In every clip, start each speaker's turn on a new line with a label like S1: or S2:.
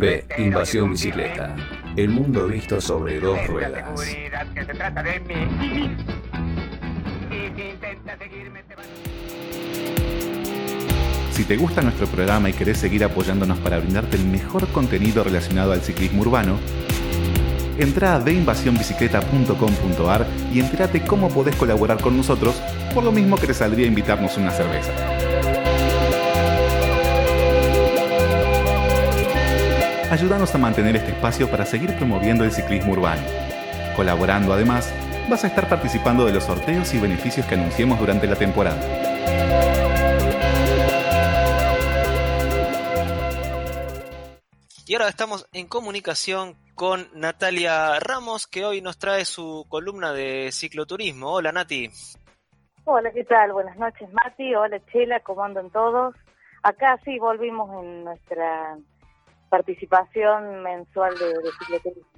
S1: B. Invasión bicicleta. El mundo visto sobre dos ruedas. Si te gusta nuestro programa y querés seguir apoyándonos para brindarte el mejor contenido relacionado al ciclismo urbano, entra a deinvasionbicicleta.com.ar y entérate cómo podés colaborar con nosotros, por lo mismo que te saldría invitarnos una cerveza. Ayúdanos a mantener este espacio para seguir promoviendo el ciclismo urbano. Colaborando además, vas a estar participando de los sorteos y beneficios que anunciemos durante la temporada.
S2: Y ahora estamos en comunicación con Natalia Ramos, que hoy nos trae su columna de cicloturismo. Hola Nati.
S3: Hola, ¿qué tal? Buenas noches Mati, hola Chela, ¿cómo andan todos? Acá sí volvimos en nuestra participación mensual de, de cicloturismo.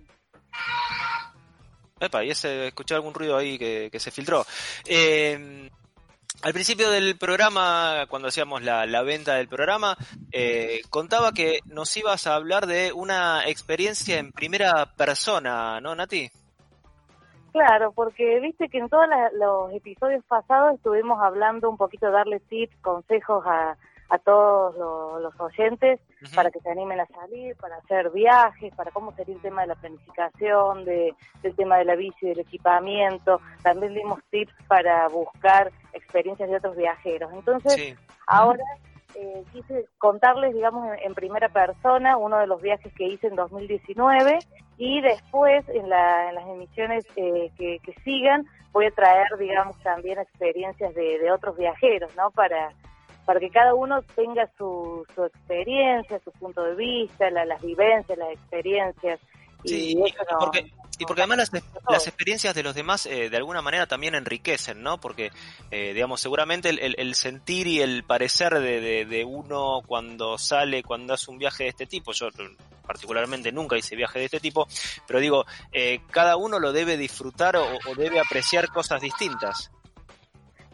S2: Epa, y ese, escuché algún ruido ahí que, que se filtró. Eh, al principio del programa, cuando hacíamos la, la venta del programa, eh, contaba que nos ibas a hablar de una experiencia en primera persona, ¿no, Nati?
S3: Claro, porque viste que en todos los episodios pasados estuvimos hablando un poquito, darle tips, consejos a, a todos lo- los oyentes para que se animen a salir, para hacer viajes, para cómo sería el tema de la planificación, de, del tema de la bici, del equipamiento. También dimos tips para buscar experiencias de otros viajeros. Entonces,
S2: Sí.
S3: Ahora eh, quise contarles, digamos, en, en primera persona uno de los viajes que hice en 2019 y después en, la- en las emisiones eh, que, que sigan voy a traer, digamos, también experiencias de, de otros viajeros, ¿no? Para, para que cada uno tenga su, su experiencia, su punto de vista, la- las vivencias, las experiencias.
S2: Sí,
S3: y
S2: y
S3: eso no-
S2: porque, y porque además las, las experiencias de los demás eh, de alguna manera también enriquecen, ¿no? Porque, eh, digamos, seguramente el, el- el sentir y el parecer de, de- de uno cuando sale, cuando hace un viaje de este tipo, yo particularmente nunca hice viaje de este tipo, pero digo, eh, cada uno lo debe disfrutar o, o debe apreciar cosas distintas.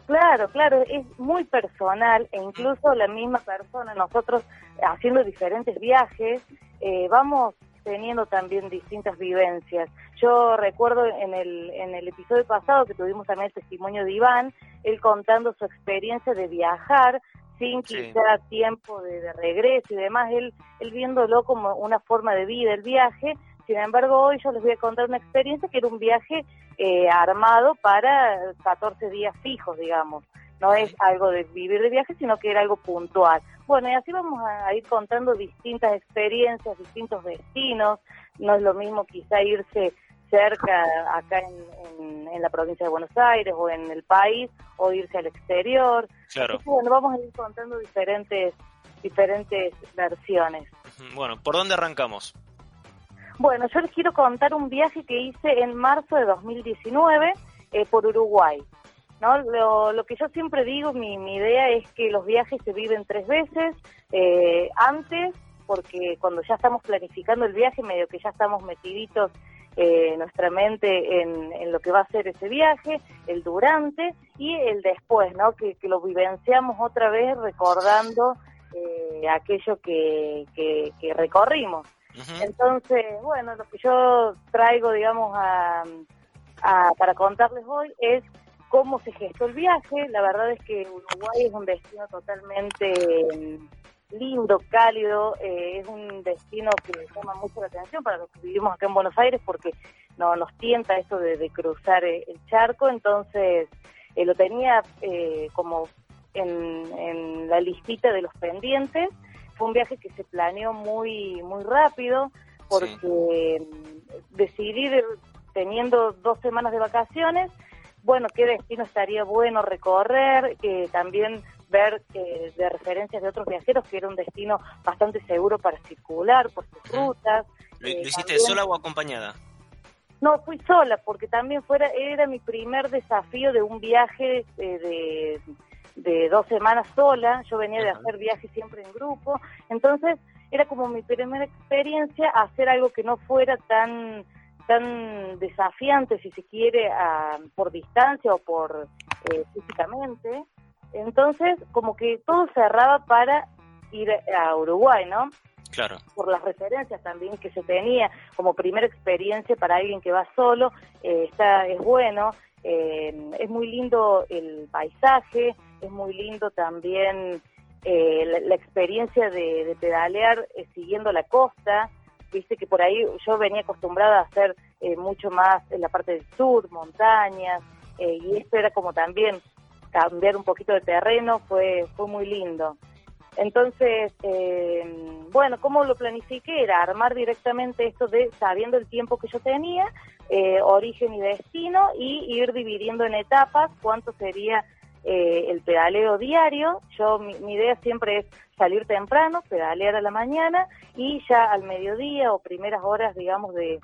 S3: Claro, claro, es muy personal e incluso la misma persona, nosotros haciendo diferentes viajes, eh, vamos teniendo también distintas vivencias. Yo recuerdo en el, en el episodio pasado que tuvimos también el testimonio de Iván, él contando su experiencia de viajar sin
S2: Sí.
S3: quizá tiempo de, de regreso y demás, él, él viéndolo como una forma de vida, el viaje. Sin embargo, hoy yo les voy a contar una experiencia que era un viaje eh, armado para 14 días fijos, digamos. No es algo de vivir de viaje, sino que era algo puntual. Bueno, y así vamos a, ir contando distintas experiencias, distintos destinos. No es lo mismo quizá irse cerca, acá en, en- en la provincia de Buenos Aires o en el país, o irse al exterior.
S2: Claro.
S3: Así que, bueno, vamos a ir contando diferentes, diferentes versiones.
S2: Bueno, ¿por dónde arrancamos?
S3: Bueno, yo les quiero contar un viaje que hice en marzo de 2019 eh, por Uruguay. ¿no? Lo, lo que yo siempre digo, mi, idea es que los viajes se viven tres veces. eh, antes, porque cuando ya estamos planificando el viaje, medio que ya estamos metiditos eh, nuestra mente en, en lo que va a ser ese viaje, el durante y el después, ¿no? Que, que lo vivenciamos otra vez recordando eh, aquello que, que, que recorrimos. Entonces, bueno, lo que yo traigo, digamos, a, a- para contarles hoy es cómo se gestó el viaje. La verdad es que Uruguay es un destino totalmente mm, lindo, cálido, eh, es un destino que llama mucho la atención para los que vivimos acá en Buenos Aires porque no nos tienta esto de, de cruzar eh, el charco, entonces eh, lo tenía eh, como en, en la listita de los pendientes. Fue un viaje que se planeó muy muy rápido porque decidí de- teniendo dos semanas de vacaciones, bueno, qué destino estaría bueno recorrer, que también ver eh, de referencias de otros viajeros que era un destino bastante seguro para circular por sus rutas.
S2: ¿Lo,
S3: Eh,
S2: lo hiciste
S3: también-
S2: sola o acompañada?
S3: no, fui sola, porque también fuera era mi primer desafío de un viaje eh, de, de dos semanas sola. Yo venía de hacer viajes siempre en grupo. Entonces, era como mi primera experiencia hacer algo que no fuera tan tan desafiante, si se quiere, a- por distancia o por eh, físicamente. Entonces, como que todo cerraba para ir a Uruguay, ¿no?
S2: Claro.
S3: Por las referencias también que se tenía como primera experiencia para alguien que va solo, eh, está es bueno. Eh, es muy lindo el paisaje, es muy lindo también eh, la, experiencia de, pedalear siguiendo la costa. Viste que por ahí yo venía acostumbrada a hacer mucho más en la parte del sur, montañas, y esto era como también cambiar un poquito de terreno, fue, fue muy lindo. Entonces, eh, bueno, ¿cómo lo planifiqué? Era armar directamente esto de, sabiendo el tiempo que yo tenía, eh, origen y destino, y ir dividiendo en etapas cuánto sería eh, el pedaleo diario. Yo, mi, idea siempre es salir temprano, pedalear a la mañana, y ya al mediodía o primeras horas, digamos, de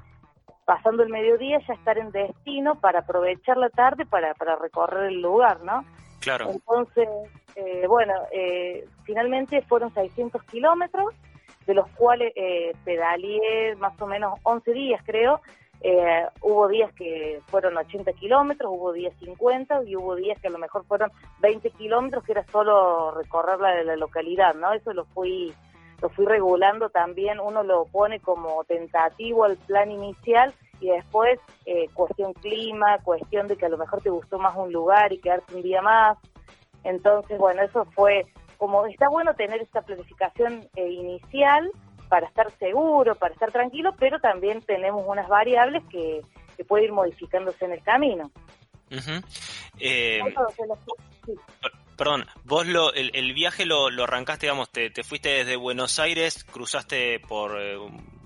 S3: pasando el mediodía, ya estar en destino para aprovechar la tarde para, para recorrer el lugar, ¿no?
S2: Claro.
S3: Entonces, eh, bueno, eh, finalmente fueron 600 kilómetros, de los cuales eh, pedaleé más o menos 11 días, creo. Eh, hubo días que fueron 80 kilómetros, hubo días 50 y hubo días que a lo mejor fueron 20 kilómetros, que era solo recorrer la, la localidad, ¿no? Eso lo fui lo fui regulando también, uno lo pone como tentativo al plan inicial y después eh, cuestión clima, cuestión de que a lo mejor te gustó más un lugar y quedarte un día más. Entonces, bueno, eso fue como está bueno tener esta planificación eh, inicial para estar seguro, para estar tranquilo, pero también tenemos unas variables que, que puede ir modificándose en el camino.
S2: Eh, perdón, vos lo, el, viaje lo, lo, arrancaste, digamos, te, te, fuiste desde Buenos Aires, cruzaste por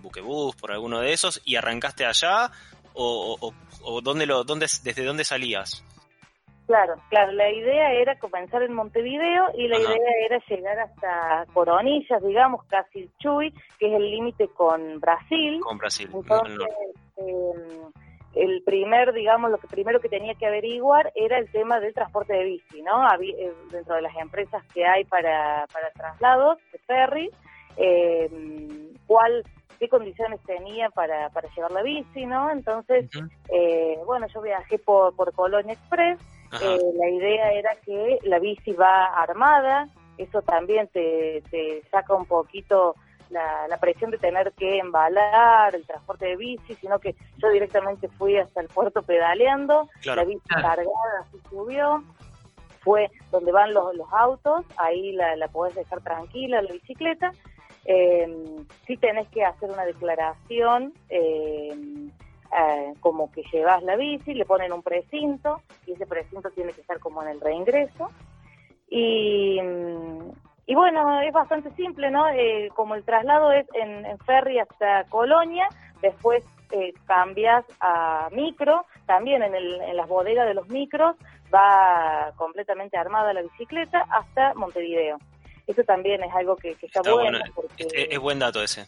S2: Buquebus, por alguno de esos, y arrancaste allá, o, o, dónde lo, dónde, desde dónde salías?
S3: Claro, claro, la idea era comenzar en Montevideo y la idea era llegar hasta Coronillas, digamos, casi Chuy, que es el límite con Brasil.
S2: Con Brasil.
S3: Entonces, em, el primer, digamos, lo que primero que tenía que averiguar era el tema del transporte de bici, ¿no? Había, eh, dentro de las empresas que hay para, para traslados de ferry, eh, cuál qué condiciones tenía para, para llevar la bici, ¿no? Entonces, eh, bueno, yo viajé por, por Colonia Express, eh, la idea era que la bici va armada, eso también te, te saca un poquito la, la, presión de tener que embalar el transporte de bici, sino que yo directamente fui hasta el puerto pedaleando, la bici cargada así subió, fue donde van los, los autos, ahí la, la podés dejar tranquila, la bicicleta, eh, sí tenés que hacer una declaración eh, eh, como que llevas la bici, le ponen un precinto y ese precinto tiene que estar como en el reingreso. Y, y bueno, es bastante simple, ¿no? Eh, como el traslado es en, ferry hasta Colonia, después eh, cambias a micro, también en, el, en las bodegas de los micros va completamente armada la bicicleta hasta Montevideo. Eso también es algo que, está, bueno.
S2: es, buen dato ese.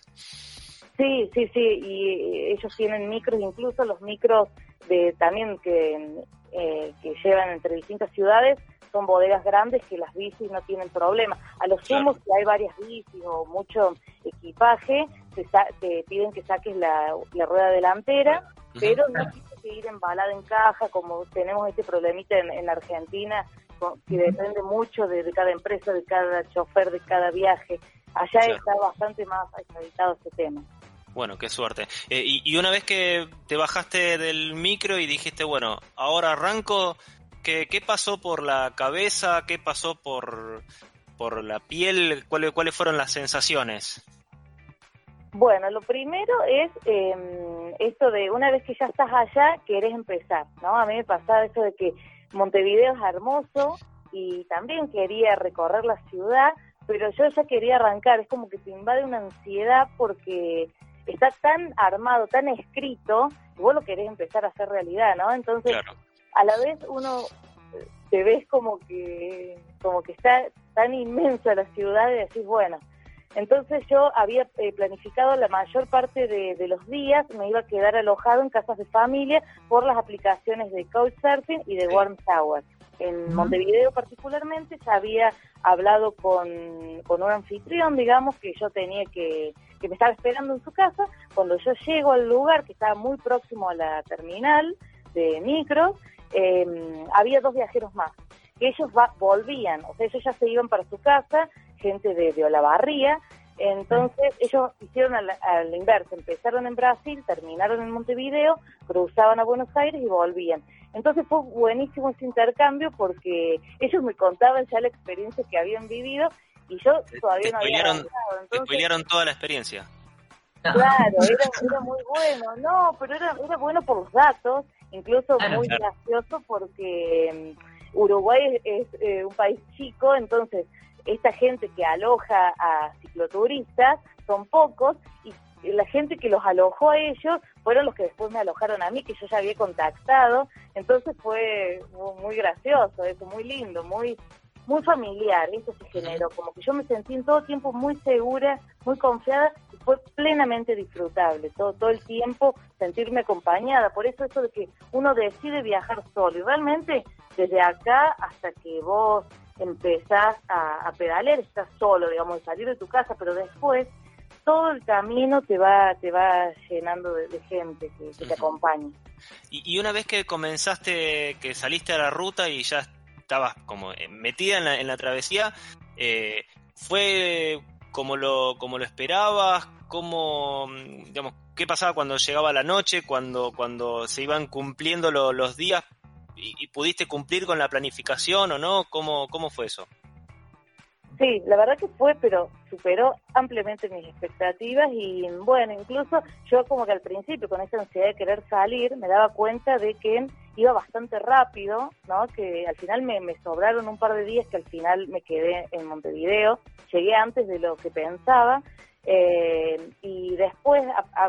S3: Sí, sí, sí, y ellos tienen micros, incluso los micros de también que, eh, que llevan entre distintas ciudades son bodegas grandes que las bicis no tienen problema. A los sumos, si hay varias bicis o mucho equipaje, te, piden que saques la, rueda delantera, pero no tienes que ir embalada en caja, como tenemos este problemita en, en Argentina, que depende mucho de, cada empresa, de cada chofer, de cada viaje. Allá está bastante más actualizado este tema.
S2: Bueno, qué suerte. Eh, y, una vez que te bajaste del micro y dijiste, bueno, ahora arranco, ¿qué, qué pasó por la cabeza? ¿Qué pasó por, por la piel? ¿Cuáles, ¿Cuáles fueron las sensaciones?
S3: Bueno, lo primero es em, esto de una vez que ya estás allá, querés empezar, ¿no? A mí me pasaba eso de que Montevideo es hermoso y también quería recorrer la ciudad, pero yo ya quería arrancar, es como que te invade una ansiedad porque está tan armado, tan escrito, y vos lo querés empezar a hacer realidad, ¿no? Entonces, a la vez uno eh, te ves como que como que está tan inmensa la ciudad y decís, bueno, entonces yo había eh, planificado la mayor parte de, los días, me iba a quedar alojado en casas de familia por las aplicaciones de Couchsurfing y de Warm Tower. En Montevideo particularmente ya había hablado con, con un anfitrión, digamos, que yo tenía que, que me estaba esperando en su casa. Cuando yo llego al lugar, que estaba muy próximo a la terminal de micros, em, había dos viajeros más que ellos va, volvían, o sea, ellos ya se iban para su casa, gente de, de Olavarría, Entonces ellos hicieron a la, inversa, empezaron en Brasil, terminaron en Montevideo, cruzaban a Buenos Aires y volvían. Entonces fue buenísimo ese intercambio porque ellos me contaban ya la experiencia que habían vivido y yo todavía no había
S2: Entonces, toda la experiencia.
S3: Claro, era, muy bueno, no, pero era, era bueno por los datos, incluso muy gracioso porque mm, Uruguay es, eh, un país chico, entonces esta gente que aloja a cicloturistas son pocos y la gente que los alojó a ellos fueron los que después me alojaron a mí, que yo ya había contactado, entonces fue muy gracioso, eso, muy lindo, muy muy familiar, eso se generó, como que yo me sentí en todo tiempo muy segura, muy confiada y fue plenamente disfrutable, todo, todo el tiempo sentirme acompañada, por eso eso de que uno decide viajar solo y realmente desde acá hasta que vos empezás a, a pedalear, estás solo, digamos, salir de tu casa, pero después todo el camino te va te va llenando de, gente que, te acompaña.
S2: Y, una vez que comenzaste, que saliste a la ruta y ya estabas como eh, metida en la, en la travesía, eh, ¿fue como lo, como lo esperabas? ¿Cómo, digamos, qué pasaba cuando llegaba la noche, cuando, cuando se iban cumpliendo los días y, pudiste cumplir con la planificación o no? ¿Cómo, cómo fue eso?
S3: Sí, la verdad que fue, pero superó ampliamente mis expectativas y bueno, incluso yo como que al principio con esa ansiedad de querer salir me daba cuenta de que iba bastante rápido, ¿no? Que al final me, me sobraron un par de días que al final me quedé en Montevideo, llegué antes de lo que pensaba eh, y después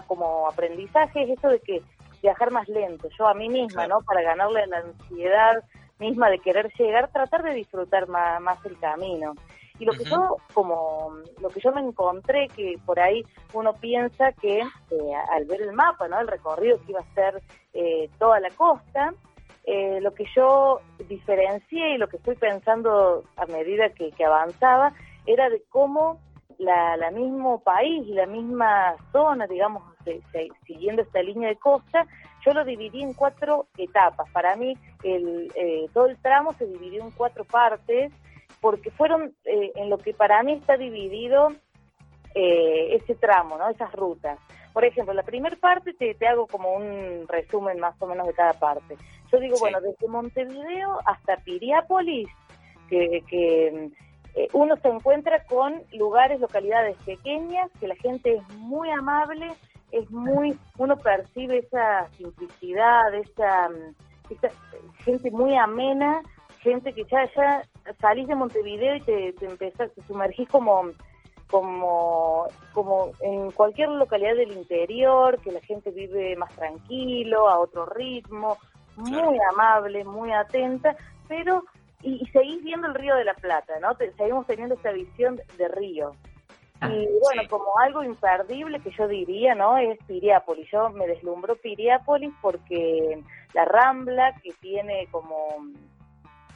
S3: como aprendizaje es eso de que viajar más lento, yo a mí misma, ¿no? Para ganarle la ansiedad misma de querer llegar, tratar de disfrutar más, más el camino. Y lo que yo, como, lo que yo me encontré, que por ahí uno piensa que eh, al ver el mapa, ¿no? El recorrido que iba a ser eh, toda la costa, eh, lo que yo diferencié y lo que estoy pensando a medida que, avanzaba era de cómo la, la mismo país y la misma zona, digamos, siguiendo esta línea de costa, yo lo dividí en cuatro etapas. Para mí, el, todo el tramo se dividió en cuatro partes porque fueron eh, en lo que para mí está dividido eh, ese tramo, ¿no? Esas rutas. Por ejemplo, la primera parte te, te, hago como un resumen más o menos de cada parte. Yo digo, bueno, desde Montevideo hasta Piriápolis, que, que eh, uno se encuentra con lugares, localidades pequeñas, que la gente es muy amable, es muy, uno percibe esa simplicidad, esa, esa gente muy amena, gente que ya, ya salís de Montevideo y te, te empezás, te sumergís como, como, como en cualquier localidad del interior, que la gente vive más tranquilo, a otro ritmo, muy amable, muy atenta, pero y, seguís viendo el río de la Plata, ¿no? seguimos teniendo esa visión de río. Ah, y bueno, como algo imperdible que yo diría, ¿no? Es Piriápolis. Yo me deslumbró Piriápolis porque la Rambla, que tiene como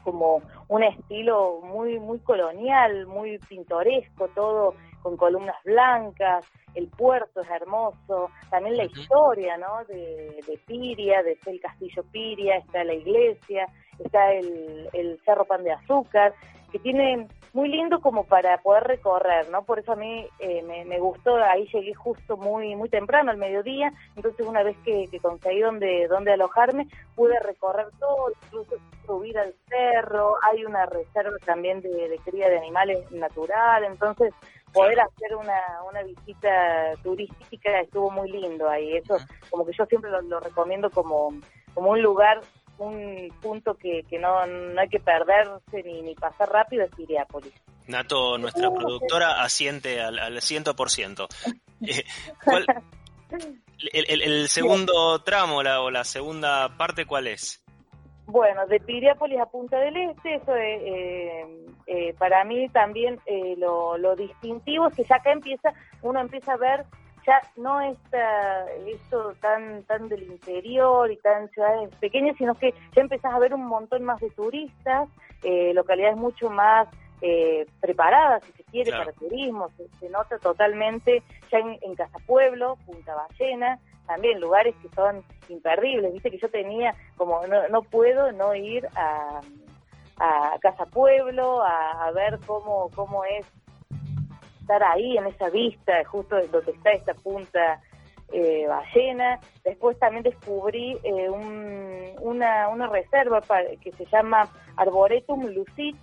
S3: como un estilo muy muy colonial, muy pintoresco, todo con columnas blancas, el puerto es hermoso, también la historia, ¿no? De, de Piria, de el castillo Piria, está la iglesia, está el, el Cerro Pan de Azúcar, que tiene muy lindo como para poder recorrer, ¿no? Por eso a mí eh, me, gustó, ahí llegué justo muy muy temprano, al mediodía, entonces una vez que, conseguí donde, donde alojarme, pude recorrer todo, incluso subir al cerro, hay una reserva también de, cría de animales natural, entonces poder hacer una, una visita turística estuvo muy lindo ahí, eso como que yo siempre lo, lo recomiendo como, como un lugar un punto que, que no, no hay que perderse ni, ni pasar rápido es Piriápolis.
S2: Nato, nuestra productora, asiente al, al 100%. Eh, ¿cuál, el, el, segundo tramo la, o la segunda parte, ¿cuál es?
S3: Bueno, de Piriápolis a Punta del Este, eso es, eh, eh, para mí también lo, lo distintivo es que ya acá empieza, uno empieza a ver ya no está esto tan tan del interior y tan ciudades pequeñas, sino que ya empezás a ver un montón más de turistas, eh, localidades mucho más eh, preparadas, si se quiere, para turismo, se, nota totalmente ya en, en Casa Pueblo, Punta Ballena, también lugares que son imperdibles, viste que yo tenía como, no, no puedo no ir a, a Casa Pueblo, a, a ver cómo, cómo es estar ahí en esa vista, justo donde está esta punta eh, ballena. Después también descubrí eh, una, una reserva que se llama Arboretum Lucich,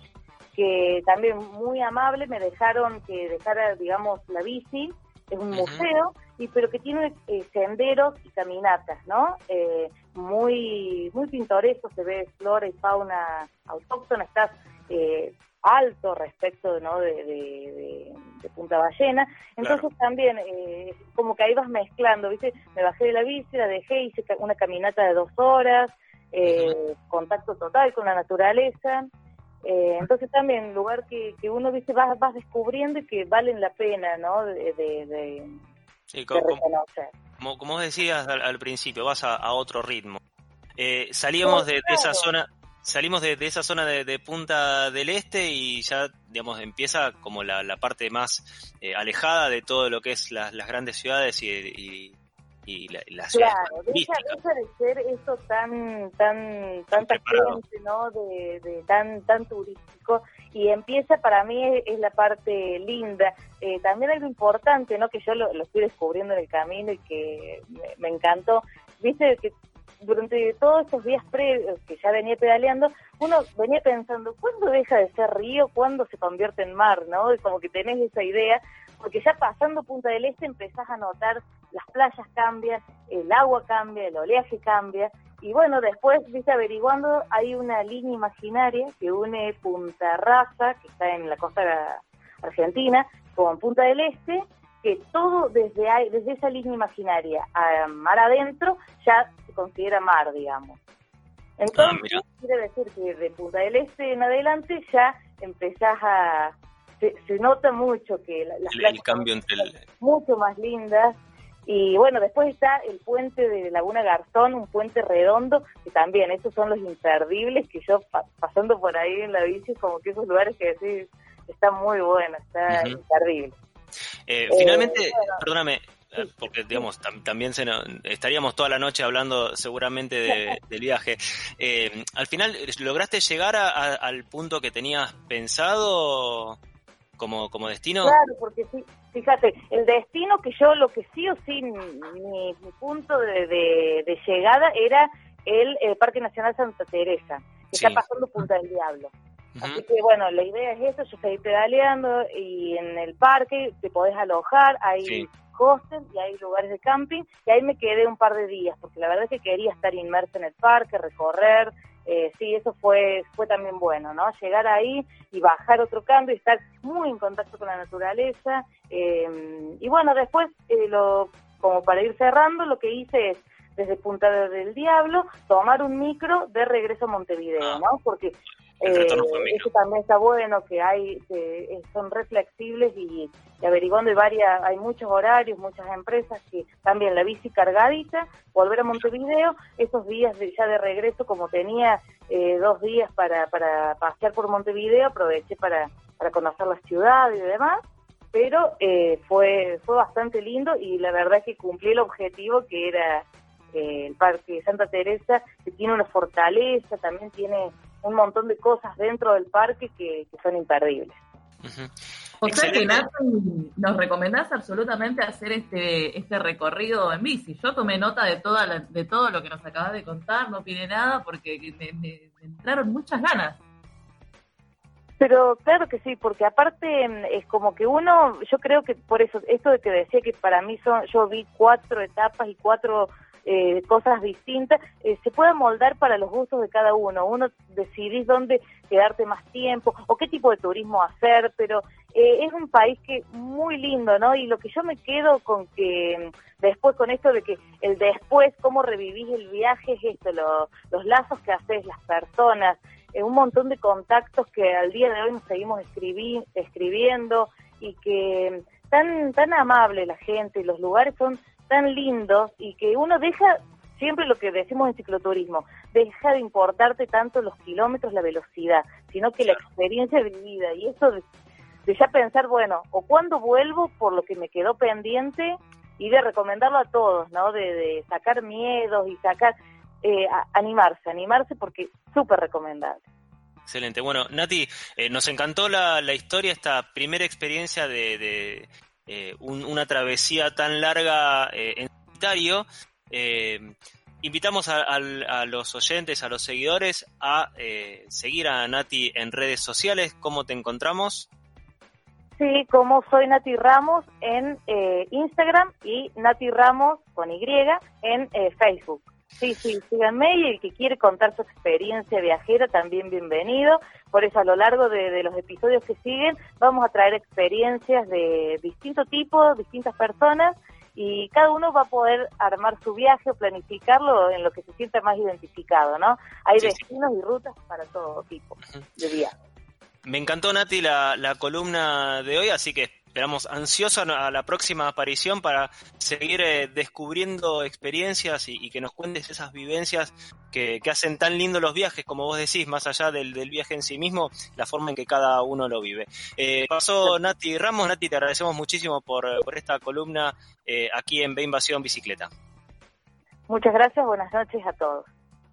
S3: que también muy amable me dejaron que dejara, digamos, la bici. Es un museo, y pero que tiene eh, senderos y caminatas, ¿no? Eh, muy muy pintoresco, se ve flora y fauna autóctona, estás eh, alto respecto ¿no? de, de, Punta Ballena. Entonces también, eh, como que ahí vas mezclando, ¿viste? Me bajé de la bici, la dejé, hice una caminata de dos horas, eh, contacto total con la naturaleza. Eh, entonces también, lugar que, que uno, ¿viste? Vas, vas descubriendo y que valen la pena, ¿no? De, de,
S2: como, reconocer. Como, como, decías al, principio, vas a, otro ritmo. salíamos de, esa zona salimos de, esa zona de, Punta del Este y ya, digamos, empieza como la, parte más eh, alejada de todo lo que es las grandes ciudades y, y, la,
S3: la claro, deja, de ser eso tan, tan, tanta gente, ¿no? De, tan, tan turístico y empieza para mí es, la parte linda. Eh, también algo importante, ¿no? Que yo lo, lo, estoy descubriendo en el camino y que me, me encantó. Viste que durante todos estos días previos que ya venía pedaleando, uno venía pensando, ¿cuándo deja de ser río? ¿Cuándo se convierte en mar? ¿no? Y como que tenés esa idea, porque ya pasando Punta del Este empezás a notar las playas cambian, el agua cambia, el oleaje cambia, y bueno, después, viste, averiguando, hay una línea imaginaria que une Punta Raza, que está en la costa argentina, con Punta del Este, que todo desde, desde esa línea imaginaria a mar adentro ya considera mar, digamos. Entonces, ah, quiere decir que de Punta del Este en adelante ya empezás a... Se, nota mucho que las
S2: el, cambio entre
S3: mucho más lindas y bueno, después está el puente de Laguna Garzón, un puente redondo, que también, esos son los imperdibles, que yo pasando por ahí en la bici, como que esos lugares que decís, está muy bueno, está imperdible.
S2: Eh, eh, finalmente, perdóname, porque digamos también se estaríamos toda la noche hablando seguramente del viaje. al final, ¿lograste llegar al punto que tenías pensado como, como destino?
S3: Claro, porque fíjate, el destino que yo, lo que sí o sí, mi, punto de, llegada era el, Parque Nacional Santa Teresa, que está pasando Punta del Diablo. Así que bueno, la idea es eso, yo estoy pedaleando y en el parque te podés alojar, hay hostels y hay lugares de camping y ahí me quedé un par de días porque la verdad es que quería estar inmersa en el parque, recorrer, eh, sí, eso fue, fue también bueno, ¿no? Llegar ahí y bajar otro cambio y estar muy en contacto con la naturaleza. Eh, y bueno, después, eh, lo, como para ir cerrando, lo que hice es desde Punta del Diablo, tomar un micro de regreso a Montevideo, ah. ¿no? Porque eh, eso también está bueno, que hay que son reflexibles y, averiguando hay varias, hay muchos horarios, muchas empresas que también la bici cargadita, volver a Montevideo, esos días de, ya de regreso, como tenía eh, dos días para, para pasear por Montevideo, aproveché para, para conocer la ciudad y demás, pero eh, fue, fue bastante lindo y la verdad es que cumplí el objetivo que era eh, el Parque Santa Teresa, que tiene una fortaleza, también tiene un montón de cosas dentro del parque que, son imperdibles.
S4: O sea que nos recomendás absolutamente hacer este este recorrido en bici. Yo tomé nota de toda de todo lo que nos acabas de contar, no opine nada porque me, entraron muchas ganas.
S3: Pero claro que sí, porque aparte mm, es como que uno, yo creo que por eso, esto de que decía que para mí son, yo vi cuatro etapas y cuatro eh, cosas distintas, eh, se puede moldar para los gustos de cada uno. Uno decidís dónde quedarte más tiempo o qué tipo de turismo hacer, pero eh, es un país que muy lindo, ¿no? Y lo que yo me quedo con que después con esto de que el después, cómo revivís el viaje, es esto, los lazos que haces, las personas, un montón de contactos que al día de hoy nos seguimos escribiendo y que mm, tan tan amable la gente, los lugares son tan lindos y que uno deja, siempre lo que decimos en cicloturismo, deja de importarte tanto los kilómetros, la velocidad, sino que la experiencia vivida. Y eso de, ya pensar, bueno, o cuando vuelvo por lo que me quedó pendiente y de recomendarlo a todos, ¿no? De, sacar miedos y sacar, eh, animarse, animarse porque súper recomendable.
S2: Excelente. Bueno, Nati, eh, nos encantó la, historia, esta primera experiencia de, eh, una travesía tan larga eh, en solitario. invitamos a, los oyentes, a los seguidores, a seguir a Nati en redes sociales. ¿Cómo te encontramos?
S3: Sí, como soy Nati Ramos en Instagram y Nati Ramos con Y en Facebook. Sí, sí, síganme y el que quiere contar su experiencia viajera también bienvenido. Por eso a lo largo de, los episodios que siguen vamos a traer experiencias de distinto tipo, distintas personas y cada uno va a poder armar su viaje o planificarlo en lo que se sienta más identificado, ¿no? Hay destinos y rutas para todo tipo de viaje.
S2: Me encantó, Nati, la, la columna de hoy, así que esperamos ansioso a la próxima aparición para seguir eh, descubriendo experiencias y, que nos cuentes esas vivencias que, hacen tan lindo los viajes, como vos decís, más allá del, viaje en sí mismo, la forma en que cada uno lo vive. Eh, pasó Nati Ramos, Nati, te agradecemos muchísimo por, esta columna eh, aquí en B Invasión Bicicleta.
S3: Muchas gracias, buenas noches a todos.